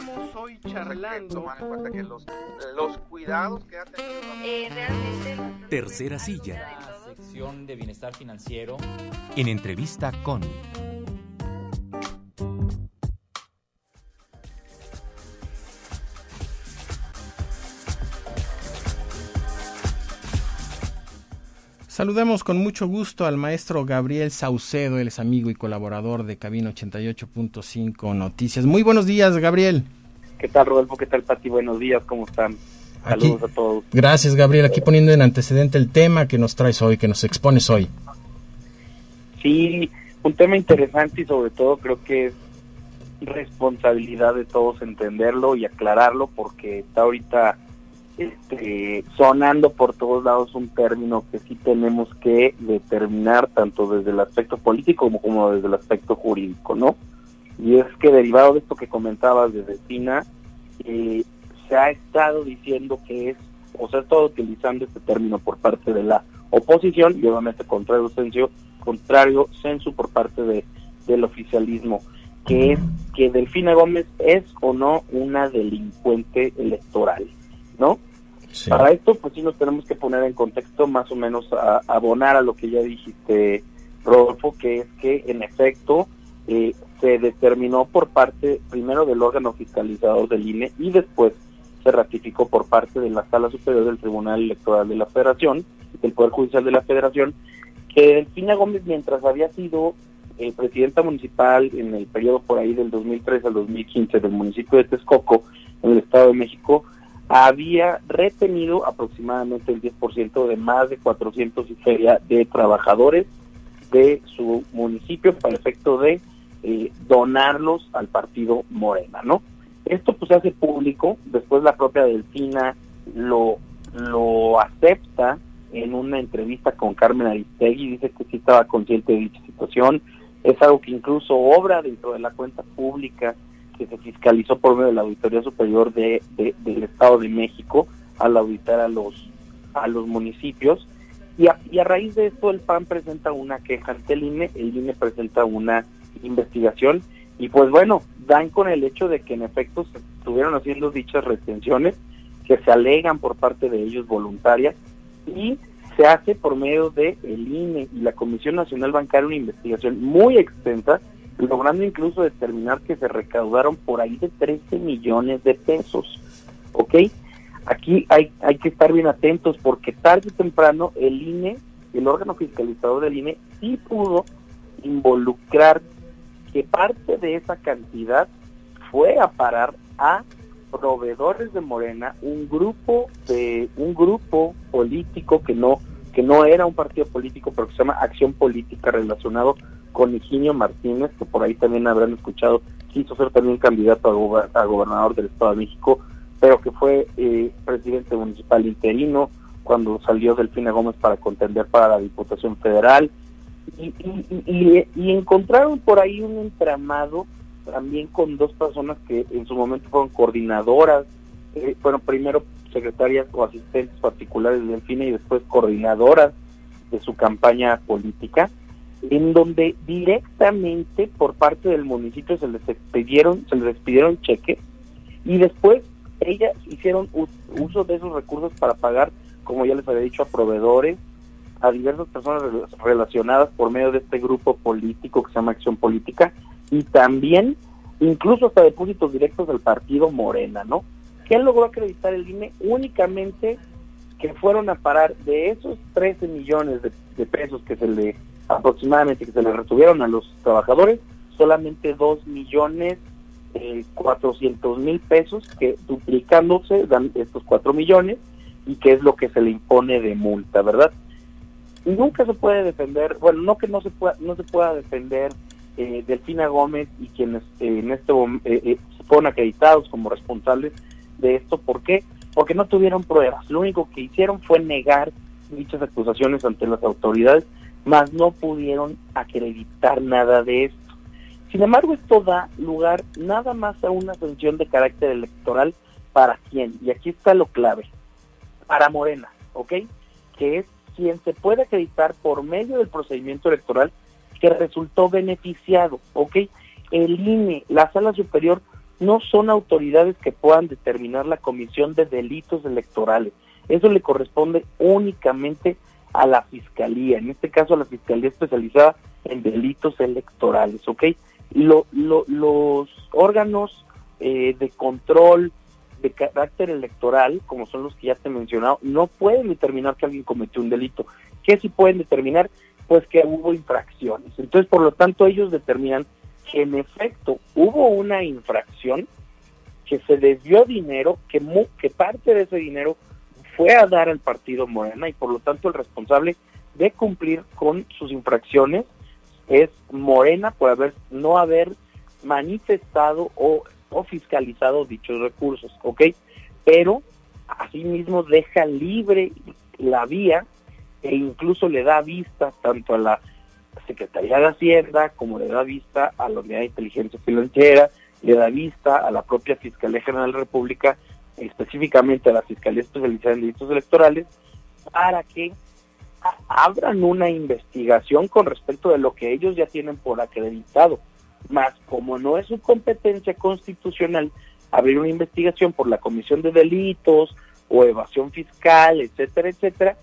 estamos hoy charlando. que los, los cuidados que ha tenido. Eh, realmente. Tercera silla. La sección de bienestar financiero. En entrevista con. Saludemos con mucho gusto al maestro Gabriel Saucedo, él es amigo y colaborador de Cabina 88.5 Noticias. Muy buenos días, Gabriel. ¿Qué tal, Rodolfo? ¿Qué tal, Pati? Buenos días, ¿cómo están? Saludos a todos. Gracias, Gabriel. Aquí poniendo en antecedente el tema que nos traes hoy, que nos expones hoy. Sí, un tema interesante y sobre todo creo que es responsabilidad de todos entenderlo y aclararlo porque está ahorita este, sonando por todos lados un término que sí tenemos que determinar tanto desde el aspecto político como, desde el aspecto jurídico, ¿no? Y es que derivado de esto que comentabas desde China, eh, se ha estado diciendo que es, o se ha estado utilizando este término por parte de la oposición y obviamente contrario censo, contrario censo por parte de, del oficialismo, que es que Delfina Gómez es o no una delincuente electoral, ¿no? Para esto, pues sí nos tenemos que poner en contexto más o menos a, abonar a lo que ya dijiste, Rodolfo, que es que en efecto eh, se determinó por parte primero del órgano fiscalizador del INE y después se ratificó por parte de la Sala Superior del Tribunal Electoral de la Federación, del Poder Judicial de la Federación, que Delfina Gómez, mientras había sido eh, presidenta municipal en el periodo por ahí del 2003 al 2015 del municipio de Texcoco, en el Estado de México, había retenido aproximadamente el 10% de más de 400 y feria de trabajadores de su municipio para efecto de eh, donarlos al partido Morena, ¿no? Esto pues se hace público, después la propia Delfina lo, lo acepta en una entrevista con Carmen Aristegui, dice que sí estaba consciente de dicha situación, es algo que incluso obra dentro de la cuenta pública que se fiscalizó por medio de la Auditoría Superior de, del Estado de México al auditar a los, a los municipios. Y a, y a raíz de esto el PAN presenta una queja ante el INE, el INE presenta una investigación y pues bueno, dan con el hecho de que en efecto se estuvieron haciendo dichas retenciones que se alegan por parte de ellos voluntarias y se hace por medio de el INE y la Comisión Nacional Bancaria una investigación muy extensa logrando incluso determinar que se recaudaron por ahí de 13 millones de pesos. ¿Ok? Aquí hay, hay que estar bien atentos porque tarde o temprano el INE, el órgano fiscalizador del INE, sí pudo involucrar que parte de esa cantidad fue a parar a proveedores de Morena, un grupo de un grupo político que no que no era un partido político, pero que se llama Acción Política relacionado con Higinio Martínez, que por ahí también habrán escuchado, quiso ser también candidato a, gobernador del Estado de México, pero que fue eh, presidente municipal interino cuando salió Delfina Gómez para contender para la Diputación Federal. Y, encontraron por ahí un entramado también con dos personas que en su momento fueron coordinadoras, eh, fueron primero secretarias o asistentes particulares de Delfina y después coordinadoras de su campaña política en donde directamente por parte del municipio se les expidieron, se les expidieron cheques y después ellas hicieron uso de esos recursos para pagar, como ya les había dicho, a proveedores, a diversas personas relacionadas por medio de este grupo político que se llama Acción Política y también incluso hasta depósitos directos del partido Morena, ¿no? ¿Qué logró acreditar el INE? Únicamente que fueron a parar de esos 13 millones de pesos que se le aproximadamente que se le retuvieron a los trabajadores solamente dos millones eh, mil pesos que duplicándose dan estos cuatro millones y que es lo que se le impone de multa, ¿verdad? Nunca se puede defender, bueno, no que no se pueda, no se pueda defender eh, Delfina Gómez y quienes eh, en este eh, se fueron acreditados como responsables de esto, ¿por qué? Porque no tuvieron pruebas, lo único que hicieron fue negar dichas acusaciones ante las autoridades mas no pudieron acreditar nada de esto. Sin embargo, esto da lugar nada más a una sanción de carácter electoral para quién, y aquí está lo clave, para Morena, ¿ok? Que es quien se puede acreditar por medio del procedimiento electoral que resultó beneficiado, ¿ok? El INE, la sala superior, no son autoridades que puedan determinar la comisión de delitos electorales. Eso le corresponde únicamente a la Fiscalía, en este caso a la Fiscalía especializada en delitos electorales, ¿ok? Lo, los órganos eh, de control de carácter electoral, como son los que ya te he mencionado, no pueden determinar que alguien cometió un delito. ¿Qué sí pueden determinar? Pues que hubo infracciones. Entonces, por lo tanto, ellos determinan que en efecto hubo una infracción, que se desvió dinero, que, que parte de ese dinero fue a dar al partido Morena y por lo tanto el responsable de cumplir con sus infracciones es Morena por haber no haber manifestado o, o fiscalizado dichos recursos, ¿ok? Pero asimismo deja libre la vía e incluso le da vista tanto a la Secretaría de Hacienda como le da vista a la Unidad de Inteligencia Financiera, le da vista a la propia Fiscalía General de la República, específicamente a la Fiscalía Especializada en Delitos Electorales, para que abran una investigación con respecto de lo que ellos ya tienen por acreditado. Más como no es su competencia constitucional abrir una investigación por la comisión de delitos o evasión fiscal, etcétera, etcétera,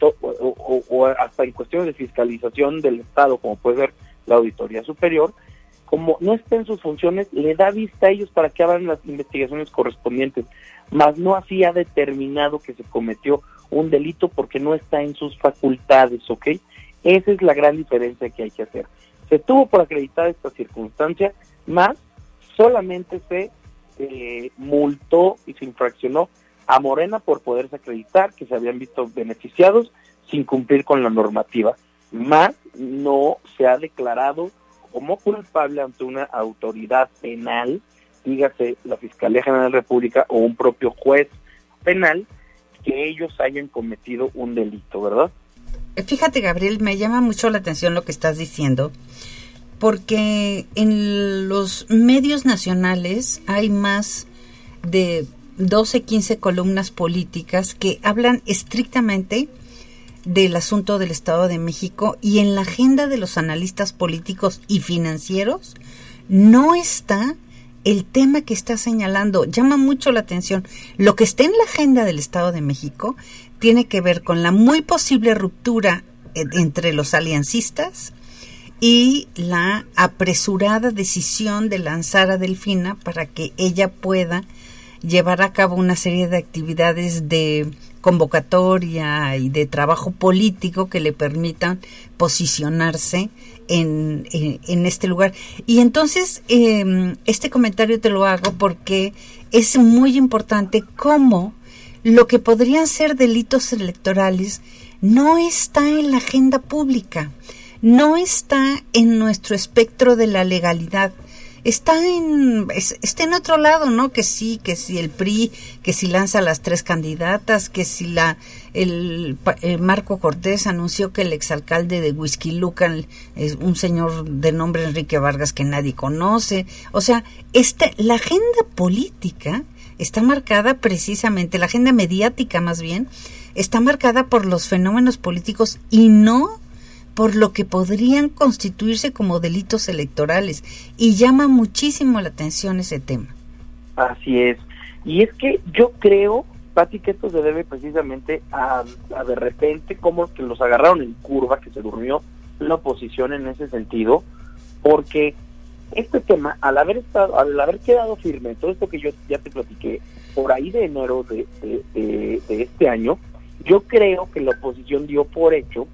o, hasta en cuestiones de fiscalización del Estado, como puede ser la Auditoría Superior, como no está en sus funciones, le da vista a ellos para que abran las investigaciones correspondientes, mas no así ha determinado que se cometió un delito porque no está en sus facultades, ¿ok? Esa es la gran diferencia que hay que hacer. Se tuvo por acreditar esta circunstancia, más solamente se eh, multó y se infraccionó a Morena por poderse acreditar que se habían visto beneficiados sin cumplir con la normativa, más no se ha declarado como culpable ante una autoridad penal, dígase la Fiscalía General de la República o un propio juez penal, que ellos hayan cometido un delito, ¿verdad? Fíjate, Gabriel, me llama mucho la atención lo que estás diciendo, porque en los medios nacionales hay más de 12, 15 columnas políticas que hablan estrictamente del asunto del Estado de México y en la agenda de los analistas políticos y financieros no está el tema que está señalando. Llama mucho la atención. Lo que está en la agenda del Estado de México tiene que ver con la muy posible ruptura eh, entre los aliancistas y la apresurada decisión de lanzar a Delfina para que ella pueda llevar a cabo una serie de actividades de convocatoria y de trabajo político que le permitan posicionarse en, en, este lugar. Y entonces, em, este comentario te lo hago porque es muy importante cómo lo que podrían ser delitos electorales no está en la agenda pública, no está en nuestro espectro de la legalidad está en, está en otro lado, ¿no? Que sí, que si el PRI, que si lanza las tres candidatas, que si la, el, Marco Cortés anunció que el exalcalde de Whisky Lucan es un señor de nombre Enrique Vargas que nadie conoce. O sea, este, la agenda política está marcada precisamente, la agenda mediática más bien, está marcada por los fenómenos políticos y no por lo que podrían constituirse como delitos electorales y llama muchísimo la atención ese tema. Así es. Y es que yo creo, Pati, que esto se debe precisamente a, de repente como que los agarraron en curva, que se durmió la oposición en ese sentido, porque este tema, al haber estado, al haber quedado firme, todo esto que yo ya te platiqué, por ahí de enero de, de este año, yo creo que la oposición dio por hecho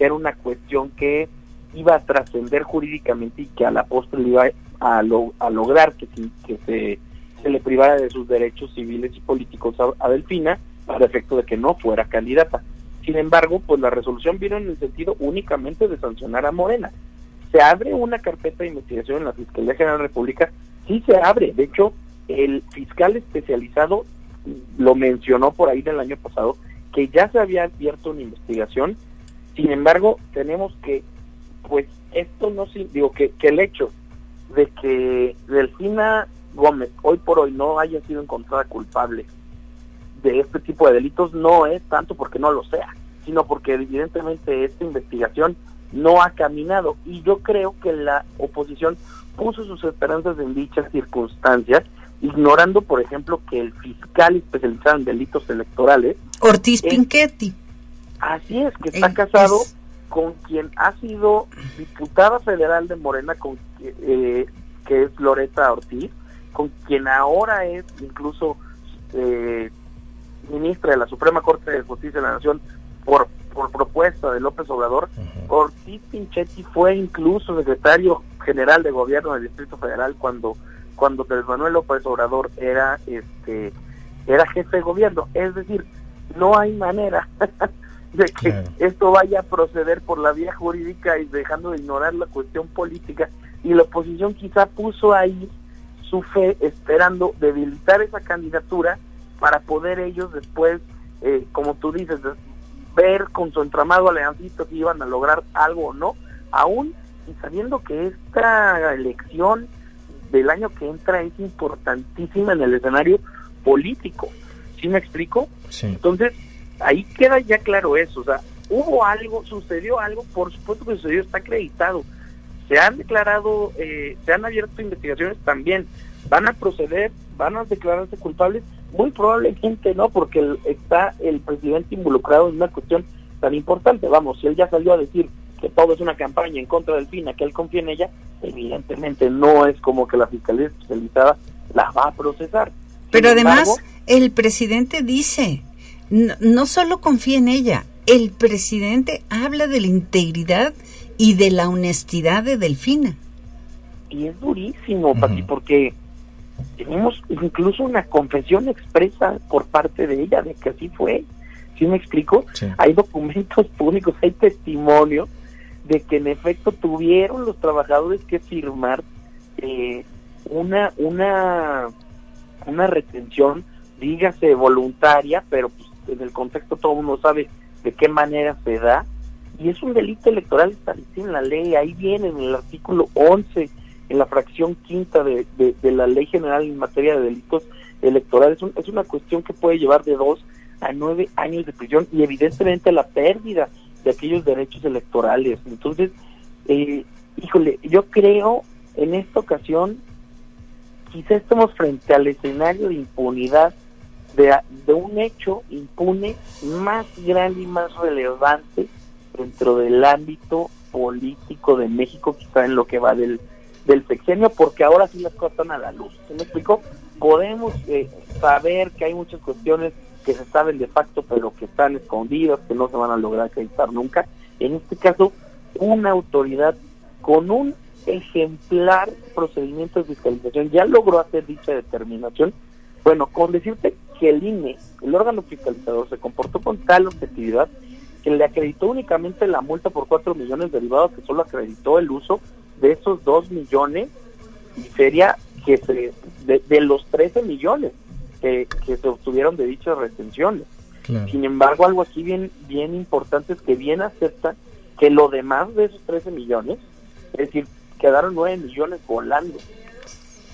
que era una cuestión que iba a trascender jurídicamente y que a la postre iba a, a lograr que, que se, le privara de sus derechos civiles y políticos a, Delfina para efecto de que no fuera candidata. Sin embargo, pues la resolución vino en el sentido únicamente de sancionar a Morena. Se abre una carpeta de investigación en la Fiscalía General de la República, sí se abre. De hecho, el fiscal especializado lo mencionó por ahí del año pasado, que ya se había abierto una investigación sin embargo, tenemos que, pues esto no, digo, que, que el hecho de que Delfina Gómez hoy por hoy no haya sido encontrada culpable de este tipo de delitos no es tanto porque no lo sea, sino porque evidentemente esta investigación no ha caminado y yo creo que la oposición puso sus esperanzas en dichas circunstancias, ignorando, por ejemplo, que el fiscal especializado en delitos electorales, Ortiz Pinchetti. Así es, que está Eh, casado es- con quien ha sido diputada federal de Morena, con eh, que es Loreta Ortiz, con quien ahora es incluso eh, ministra de la Suprema Corte de Justicia de la Nación por, por propuesta de López Obrador. Ortiz Pinchetti fue incluso secretario general de gobierno del Distrito Federal cuando cuando Manuel López Obrador era este era jefe de gobierno, es decir, no hay manera de que Claro. esto vaya a proceder por la vía jurídica y dejando de ignorar la cuestión política y la oposición quizá puso ahí su fe esperando debilitar esa candidatura para poder ellos después, eh, como tú dices, ver con su entramado aliancista si iban a lograr algo o no, aún y sabiendo que esta elección del año que entra es importantísima en el escenario político. ¿Sí me explico? Sí. Entonces, ahí queda ya claro eso, o sea, hubo algo, sucedió algo, por supuesto que sucedió, está acreditado. Se han declarado, eh, se han abierto investigaciones también, van a proceder, van a declararse culpables, muy probablemente no, porque el- está el presidente involucrado en una cuestión tan importante. Vamos, si él ya salió a decir que todo es una campaña en contra del FINA, que él confía en ella, evidentemente no es como que la Fiscalía Especializada la va a procesar. Pero Sin además, embargo, el presidente dice, no, no solo confía en ella, el presidente habla de la integridad y de la honestidad de Delfina. y es durísimo. Pati, porque tenemos incluso una confesión expresa por parte de ella de que así fue. ¿Sí me explico? Sí. Hay documentos públicos, hay testimonio de que en efecto tuvieron los trabajadores que firmar eh, una una una retención, dígase voluntaria, pero pues, en el contexto todo el mundo sabe de qué manera se da y es un delito electoral establecido en la ley, ahí viene en el artículo 11, en la fracción quinta de, de- de la Ley General en materia de delitos electorales. Es, un- es una cuestión que puede llevar de dos a nueve años de prisión y evidentemente la pérdida de aquellos derechos electorales. Entonces, eh, híjole, yo creo en esta ocasión quizá estemos frente al escenario de impunidad de, de un hecho impune más grande y más relevante dentro del ámbito político de México, quizá en lo que va del, del sexenio, porque ahora sí las cosas están a la luz. ¿Se me explicó? Podemos eh, saber que hay muchas cuestiones que se saben de facto, pero que están escondidas, que no se van a lograr acreditar nunca. En este caso, una autoridad con un ejemplar procedimiento de fiscalización ya logró hacer dicha determinación. Bueno, con decirte que el INE, el órgano fiscalizador, se comportó con tal objetividad que le acreditó únicamente la multa por 4 millones derivados, que solo acreditó el uso de esos 2 millones y sería que se, de, de los 13 millones que, que se obtuvieron de dichas retenciones. Claro. Sin embargo, algo aquí bien, bien importante es que bien acepta que lo demás de esos 13 millones, es decir, quedaron 9 millones volando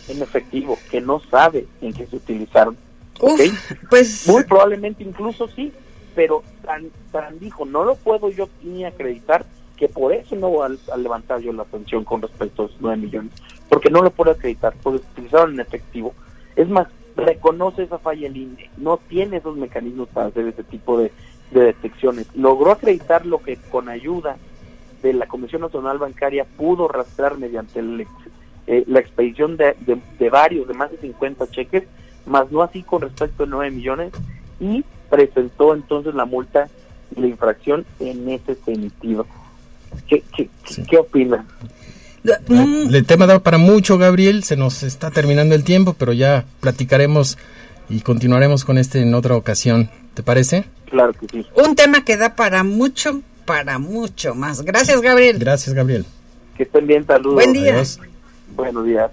en efectivo, que no sabe en qué se utilizaron. ¿Ok? Uf, pues Muy probablemente incluso sí, pero tan, tan dijo, no lo puedo yo ni acreditar, que por eso no voy a, a levantar yo la atención con respecto a esos 9 millones, porque no lo puedo acreditar, porque utilizaron en efectivo. Es más, reconoce esa falla el INE, no tiene esos mecanismos para hacer ese tipo de, de detecciones. Logró acreditar lo que con ayuda de la Comisión Nacional Bancaria pudo rastrear mediante el eh, la expedición de, de- de varios, de más de 50 cheques, más no así con respecto a 9 millones, y presentó entonces la multa y la infracción en ese sentido. ¿Qué, qué, Sí. qué opinas? mm, El tema da para mucho, Gabriel. Se nos está terminando el tiempo, pero ya platicaremos y continuaremos con este en otra ocasión. ¿Te parece? Claro que sí. un tema que da para mucho, para mucho más. Gracias, Gabriel. Gracias, Gabriel. Que estén bien, saludos. Buen día. Adiós. Buenos días.